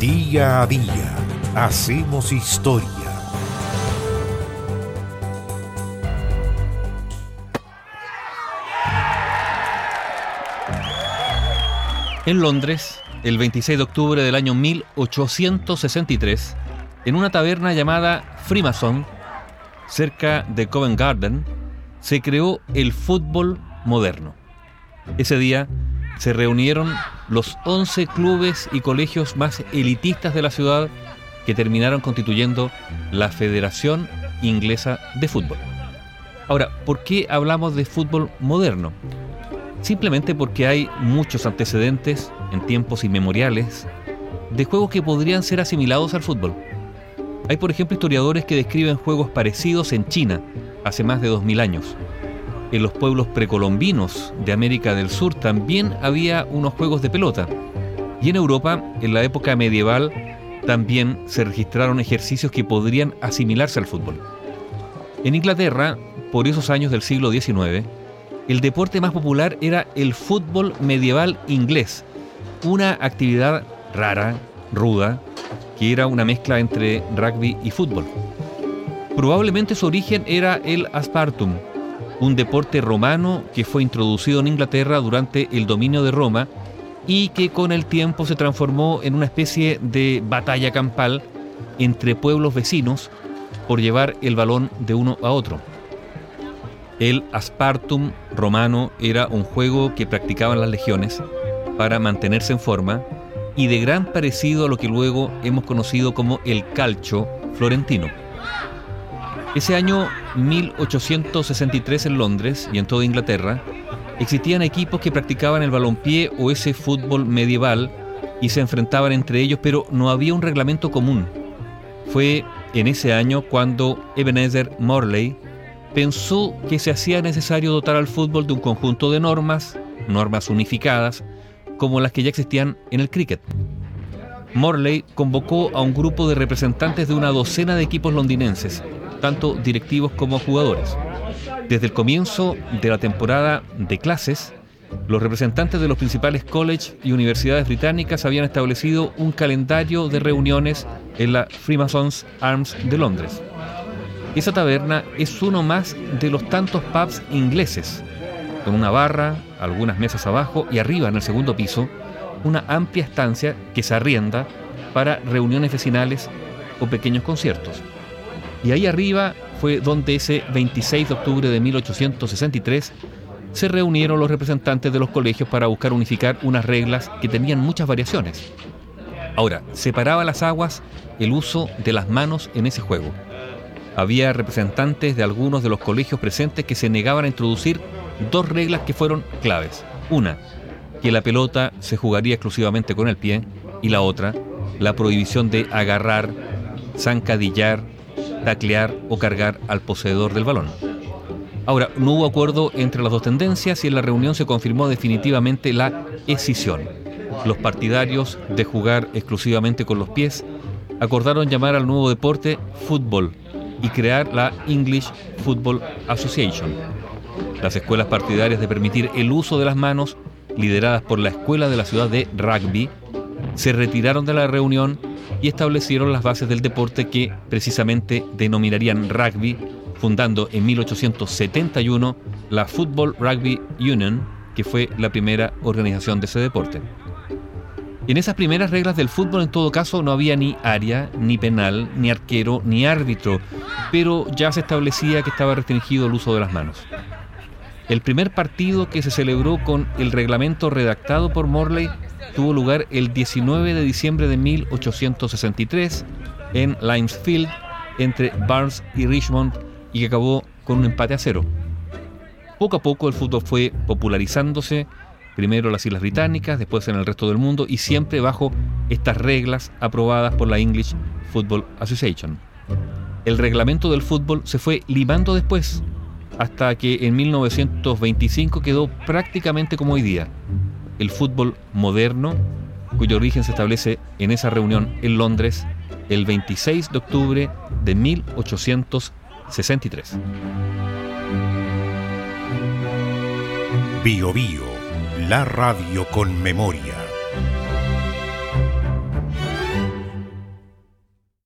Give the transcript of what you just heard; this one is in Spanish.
Día a día hacemos historia. En Londres, el 26 de octubre del año 1863, en una taberna llamada Freemason, cerca de Covent Garden, se creó el fútbol moderno. Ese día se reunieron los 11 clubes y colegios más elitistas de la ciudad que terminaron constituyendo la Federación Inglesa de Fútbol. Ahora, ¿por qué hablamos de fútbol moderno? Simplemente porque hay muchos antecedentes en tiempos inmemoriales de juegos que podrían ser asimilados al fútbol. Hay, por ejemplo, historiadores que describen juegos parecidos en China hace más de 2000 años. En los pueblos precolombinos de América del Sur también había unos juegos de pelota. Y en Europa, en la época medieval, también se registraron ejercicios que podrían asimilarse al fútbol. En Inglaterra, por esos años del siglo XIX, el deporte más popular era el fútbol medieval inglés, una actividad rara, ruda, que era una mezcla entre rugby y fútbol. Probablemente su origen era el aspartum, un deporte romano que fue introducido en Inglaterra durante el dominio de Roma y que con el tiempo se transformó en una especie de batalla campal entre pueblos vecinos por llevar el balón de uno a otro. El aspartum romano era un juego que practicaban las legiones para mantenerse en forma y de gran parecido a lo que luego hemos conocido como el calcio florentino. Ese año 1863 en Londres y en toda Inglaterra existían equipos que practicaban el balompié o ese fútbol medieval y se enfrentaban entre ellos, pero no había un reglamento común. Fue en ese año cuando Ebenezer Morley pensó que se hacía necesario dotar al fútbol de un conjunto de normas, normas unificadas, como las que ya existían en el cricket. Morley convocó a un grupo de representantes de una docena de equipos londinenses tanto directivos como jugadores. Desde el comienzo de la temporada de clases, los representantes de los principales colleges y universidades británicas habían establecido un calendario de reuniones en la Freemasons Arms de Londres. Esa taberna es uno más de los tantos pubs ingleses, con una barra, algunas mesas abajo y arriba en el segundo piso, una amplia estancia que se arrienda para reuniones vecinales o pequeños conciertos. Y ahí arriba fue donde ese 26 de octubre de 1863 se reunieron los representantes de los colegios para buscar unificar unas reglas que tenían muchas variaciones. Ahora, separaba las aguas el uso de las manos en ese juego. Había representantes de algunos de los colegios presentes que se negaban a introducir dos reglas que fueron claves. Una, que la pelota se jugaría exclusivamente con el pie, y la otra, la prohibición de agarrar, zancadillar taclear o cargar al poseedor del balón. Ahora, no hubo acuerdo entre las dos tendencias y en la reunión se confirmó definitivamente la escisión. Los partidarios de jugar exclusivamente con los pies acordaron llamar al nuevo deporte fútbol y crear la English Football Association. Las escuelas partidarias de permitir el uso de las manos, lideradas por la Escuela de la Ciudad de Rugby, se retiraron de la reunión y establecieron las bases del deporte que precisamente denominarían rugby, fundando en 1871 la Football Rugby Union, que fue la primera organización de ese deporte. En esas primeras reglas del fútbol, en todo caso, no había ni área, ni penal, ni arquero, ni árbitro, pero ya se establecía que estaba restringido el uso de las manos. El primer partido que se celebró con el reglamento redactado por Morley tuvo lugar el 19 de diciembre de 1863 en Limesfield entre Barnes y Richmond y que acabó con un empate a cero. Poco a poco el fútbol fue popularizándose, primero en las Islas Británicas, después en el resto del mundo y siempre bajo estas reglas aprobadas por la English Football Association. El reglamento del fútbol se fue limando después, hasta que en 1925 quedó prácticamente como hoy día, el fútbol moderno, cuyo origen se establece en esa reunión en Londres el 26 de octubre de 1863. Bio Bio, la radio con memoria.